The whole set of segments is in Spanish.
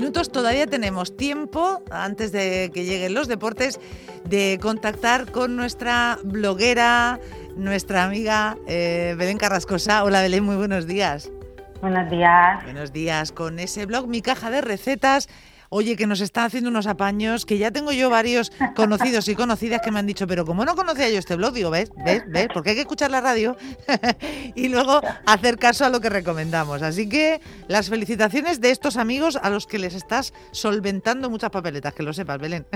minutos. Todavía tenemos tiempo, antes de que lleguen los deportes, de contactar con nuestra bloguera, nuestra amiga eh, Belén Carrascosa. Hola Belén, muy buenos días. Buenos días. Buenos días. Con ese blog, mi caja de recetas oye, que nos está haciendo unos apaños, que ya tengo yo varios conocidos y conocidas que me han dicho, pero como no conocía yo este blog, digo, ¿ves? ¿ves? ¿ves? Porque hay que escuchar la radio y luego hacer caso a lo que recomendamos. Así que las felicitaciones de estos amigos a los que les estás solventando muchas papeletas, que lo sepas, Belén.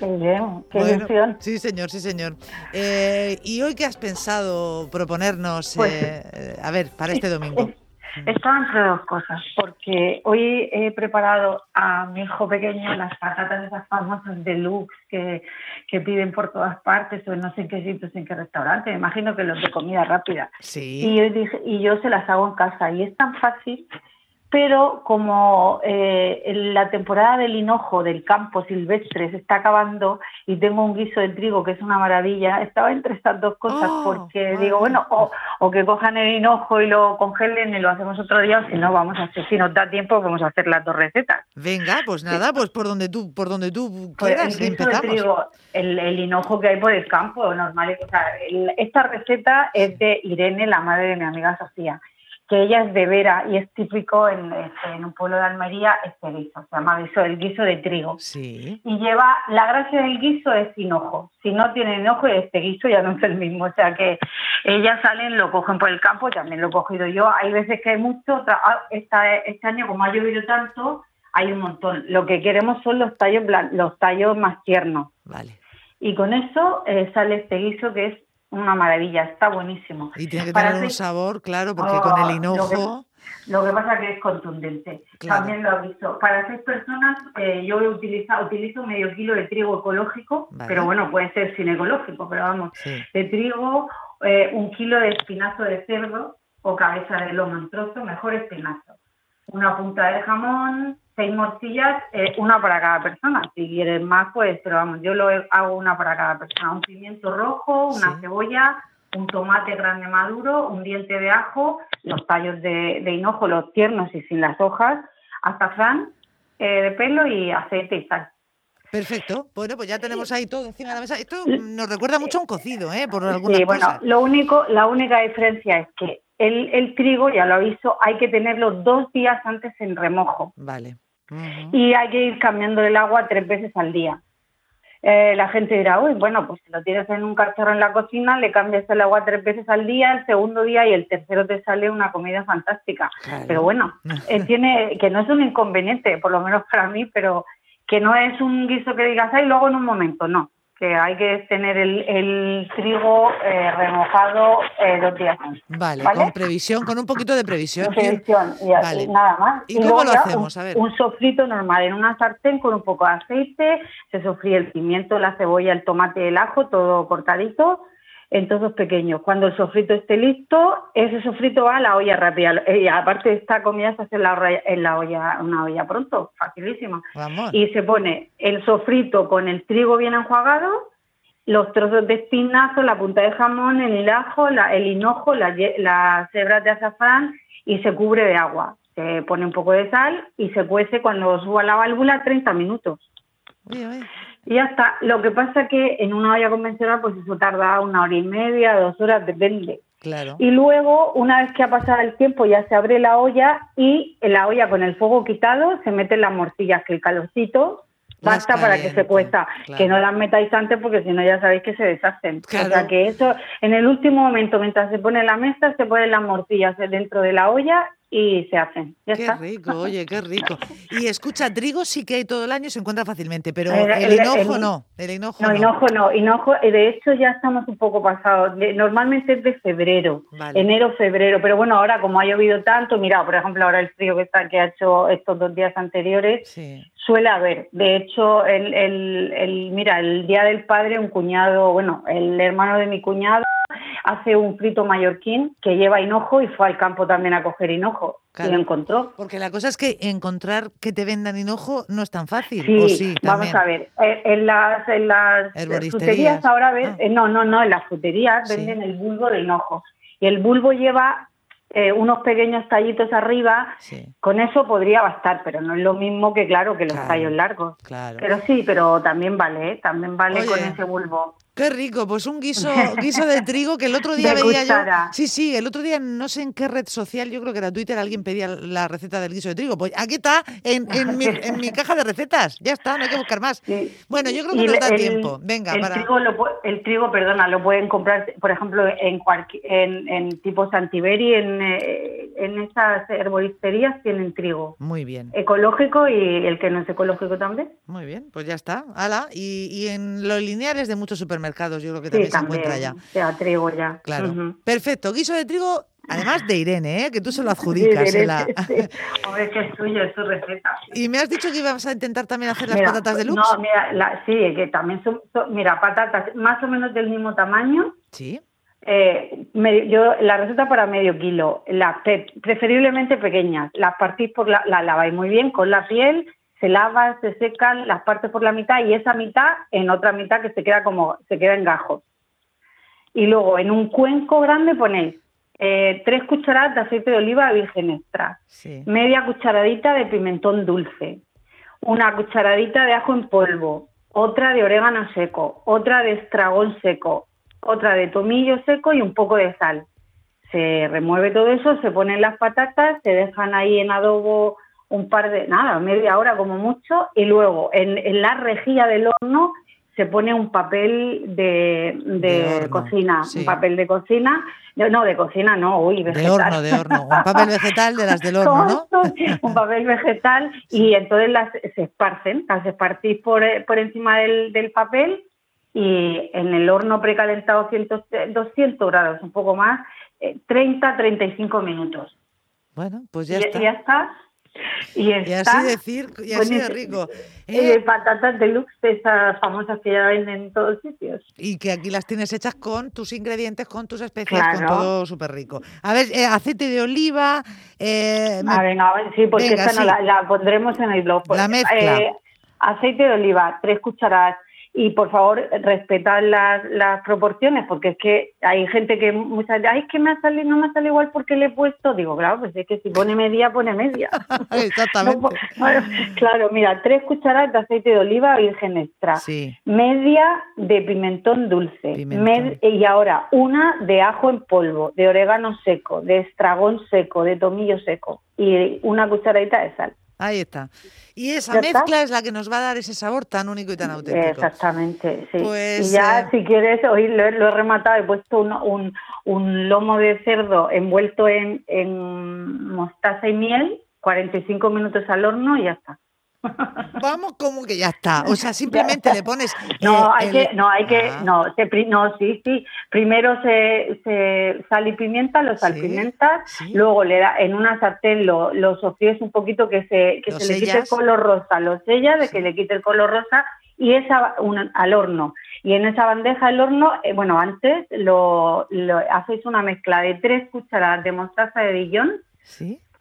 qué bien, qué Sí, señor, sí, señor. Eh, ¿Y hoy qué has pensado proponernos, pues, eh, a ver, para este domingo? Estaba entre dos cosas, porque hoy he preparado a mi hijo pequeño las patatas esas famosas deluxe que, que piden por todas partes, o no sé en qué sitios, en qué restaurante, me imagino que los de comida rápida. Sí. Y yo, dije, y yo se las hago en casa, y es tan fácil pero como eh, la temporada del hinojo del campo silvestre se está acabando y tengo un guiso de trigo que es una maravilla, estaba entre estas dos cosas oh, porque digo, bueno, o, que cojan el hinojo y lo congelen y lo hacemos otro día, o si no, vamos a hacer, si nos da tiempo, vamos a hacer las dos recetas. Venga, pues nada, pues por donde tú, por donde tú pues quieras, el empezamos. De trigo, el, hinojo que hay por el campo, normal, o sea, esta receta es de Irene, la madre de mi amiga Sofía que ella es de Vera y es típico en, este, en, un pueblo de Almería este guiso, se llama guiso, el guiso de trigo. Sí. Y lleva, la gracia del guiso es hinojo, si no tiene hinojo este guiso ya no es el mismo, o sea que ellas salen, lo cogen por el campo, también lo he cogido yo, hay veces que hay mucho, ah, esta, este año como ha llovido tanto, hay un montón, lo que queremos son los tallos, los tallos más tiernos. Vale. Y con eso eh, sale este guiso que es una maravilla, está buenísimo. Y tiene que tener un sabor, claro, porque con el oh, hinojo... Lo que, pasa que es contundente. También lo he visto. Para seis personas, eh, yo he utilizado, utilizo medio kilo de trigo ecológico, pero bueno, puede ser sin ecológico, pero vamos, de trigo, eh, un kilo de espinazo de cerdo o cabeza de lomo en trozo, mejor espinazo. Una punta de jamón, seis morcillas, eh, una para cada persona. Si quieres más, pues, pero vamos, yo lo hago una para cada persona. Un pimiento rojo, una cebolla, un tomate grande maduro, un diente de ajo, los tallos de, hinojo, los tiernos y sin las hojas, azafrán eh, de pelo y aceite y sal. Perfecto. Bueno, pues ya tenemos ahí todo encima de la mesa. Esto nos recuerda mucho a un cocido, ¿eh? Por alguna sí, bueno, lo único, la única diferencia es que el, el trigo, ya lo aviso, hay que tenerlo dos días antes en remojo. Vale y hay que ir cambiando el agua tres veces al día. Eh, la gente dirá, uy, bueno, pues si lo tienes en un cacharro en la cocina, le cambias el agua tres veces al día, el segundo día y el tercero te sale una comida fantástica. Pero bueno, eh, tiene que no es un inconveniente, por lo menos para mí, pero que no es un guiso que digas, ay, luego en un momento, no que hay que tener el, trigo eh, remojado eh, dos días antes. Vale, con previsión, con un poquito de previsión. previsión, y, nada más. ¿Y, cómo lo hacemos? Un, a ver. un sofrito normal en una sartén con un poco de aceite, se sofríe el pimiento, la cebolla, el tomate, el ajo, todo cortadito en trozos pequeños. Cuando el sofrito esté listo, ese sofrito va a la olla rápida. Y aparte esta comida se hace en la, en la olla, una olla pronto, facilísima. Y se pone el sofrito con el trigo bien enjuagado, los trozos de espinazo, la punta de jamón, el ajo, el hinojo, las la hebras de azafrán y se cubre de agua. Se pone un poco de sal y se cuece cuando suba la válvula 30 minutos. Y ya está. Lo que pasa que en una olla convencional, pues eso tarda una hora y media, dos horas, depende. Claro. Y luego, una vez que ha pasado el tiempo, ya se abre la olla y en la olla con el fuego quitado se meten las morcillas, que el calorcito basta para que se cuesta. Que no las metáis antes porque si no ya sabéis que se deshacen. O sea que eso, en el último momento, mientras se pone la mesa, se ponen las morcillas dentro de la olla y se hacen. qué rico, oye, qué rico. Y escucha, trigo sí que hay todo el año, se encuentra fácilmente, pero el, hinojo no. El hinojo no, hinojo no. Hinojo, eh, de hecho, ya estamos un poco pasados. Normalmente es de febrero, enero, febrero. Pero bueno, ahora como ha llovido tanto, mira, por ejemplo, ahora el frío que está que ha hecho estos dos días anteriores, suele haber. De hecho, el, el, el, mira, el día del padre, un cuñado, bueno, el hermano de mi cuñado hace un frito mallorquín que lleva hinojo y fue al campo también a coger hinojo y lo encontró. Porque la cosa es que encontrar que te vendan hinojo no es tan fácil. Sí, vamos a ver. Eh, en las, en las fruterías ahora ven, ah. no, no, no, en las fruterías venden el bulbo de hinojo y el bulbo lleva eh, unos pequeños tallitos arriba, con eso podría bastar, pero no es lo mismo que, claro, que los tallos largos. Claro. Pero sí, pero también vale, ¿eh? también vale con ese bulbo. Qué rico, pues un guiso, guiso de trigo que el otro día veía yo. Sí, sí, el otro día no sé en qué red social, yo creo que era Twitter, alguien pedía la receta del guiso de trigo. Pues aquí está, en, en, mi, en mi, caja de recetas. Ya está, no hay que buscar más. Bueno, yo creo que nos da tiempo. Venga, el para. Trigo lo, el trigo, perdona, lo pueden comprar, por ejemplo, en, en, en tipo Santiberi, en, eh, en esas herboristerías tienen trigo. Muy bien. Ecológico y el que no es ecológico también. Muy bien, pues ya está. Hala. Y, y en los lineales de muchos supermercados yo creo que también, se encuentra ya. Trigo ya. Claro. Perfecto. Guiso de trigo, además de Irene, ¿eh? que tú se lo adjudicas. Sí, la... sí. que es tuyo, es tu receta. Y me has dicho que ibas a intentar también hacer las patatas de luz. No, mira, sí, que también son, mira, patatas más o menos del mismo tamaño. Sí. Eh, yo la receta para medio kilo, las preferiblemente pequeñas, las partís por la, la laváis muy bien con la piel se lava, se secan las partes por la mitad y esa mitad en otra mitad que se queda como, se queda en gajos. Y luego en un cuenco grande ponéis eh, tres cucharadas de aceite de oliva virgen extra, media cucharadita de pimentón dulce, una cucharadita de ajo en polvo, otra de orégano seco, otra de estragón seco, otra de tomillo seco y un poco de sal. Se remueve todo eso, se ponen las patatas, se dejan ahí en adobo un par de, nada, media hora como mucho, y luego en, la rejilla del horno se pone un papel de, de, cocina, un papel de cocina, no, de cocina no, uy, vegetal. De horno, de horno, un papel vegetal de las del horno, ¿no? un papel vegetal y entonces las se esparcen, las esparcís por, por encima del, del papel y en el horno precalentado 200 grados, un poco más, 30-35 eh, minutos. Bueno, pues ya está. Ya está y, así decir, y así de rico. Eh, patatas deluxe, esas famosas que ya venden en todos sitios. Y que aquí las tienes hechas con tus ingredientes, con tus especias, con todo súper rico. A ver, eh, aceite de oliva. Eh, a ver, sí, porque esta no la, pondremos en el blog. la pues, mezcla. Eh, aceite de oliva, tres cucharadas y por favor respetad las, las proporciones porque es que hay gente que muchas veces, ay, es que me ha salido, no me sale igual porque le he puesto, digo, claro, pues es que si pone media, pone media. Exactamente. claro, mira, tres cucharadas de aceite de oliva virgen extra, media de pimentón dulce, y ahora una de ajo en polvo, de orégano seco, de estragón seco, de tomillo seco y una cucharadita de sal. Ahí está. Y esa mezcla es la que nos va a dar ese sabor tan único y tan auténtico. Exactamente, sí. Pues, y ya, eh, si quieres, hoy lo, he rematado, he puesto un, un, lomo de cerdo envuelto en, en mostaza y miel, 45 minutos al horno y ya está. Vamos, como que ya está. O sea, simplemente le pones. No, hay que, no, hay que, ah. no, no, sí, sí. Primero se, se sal y pimienta, lo salpimentas, luego le da en una sartén lo, lo sofríes un poquito que se, que se le quite el color rosa, lo sellas de que le quite el color rosa y esa al horno. Y en esa bandeja del horno, eh, bueno, antes lo, lo, hacéis una mezcla de tres cucharadas de mostaza de Dijon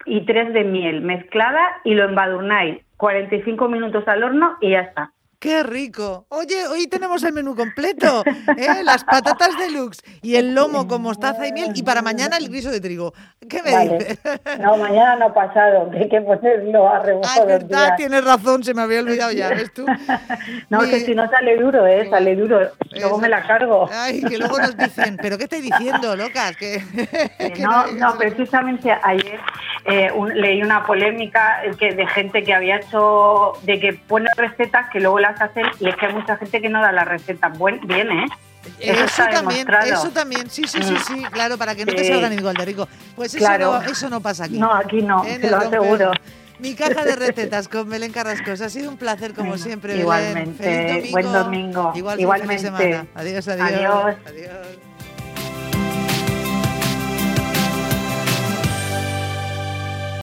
y tres de miel mezclada y lo embadurnáis 45 minutos al horno y ya está. ¡Qué rico! Oye, hoy tenemos el menú completo. ¿eh? Las patatas deluxe y el lomo con mostaza y miel. Y para mañana el guiso de trigo. ¿Qué me dices? No, mañana no pasado, que hay que ponerlo a remojo. Ah, verdad, tienes razón, se me había olvidado ya, ¿ves tú? no, que si no sale duro, ¿eh? Sale duro. Luego me la cargo. Ay, que luego nos dicen, ¿pero qué estoy diciendo, locas? Que, no, no, precisamente ayer eh, leí una polémica que de gente que había hecho, de que pone recetas que luego las hacen y es que hay mucha gente que no da la receta bien, ¿eh? Eso, también, eso también, sí, sí, sí, mm. sí, claro, para que no te salgan igual de rico. Pues eso, no, eso no pasa aquí. No, aquí no, te lo aseguro. Mi caja de recetas con Belén Carrascos. Ha sido un placer como siempre. Igualmente. Feliz domingo. Buen domingo. Igual Igualmente. Semana. adiós. adiós. adiós.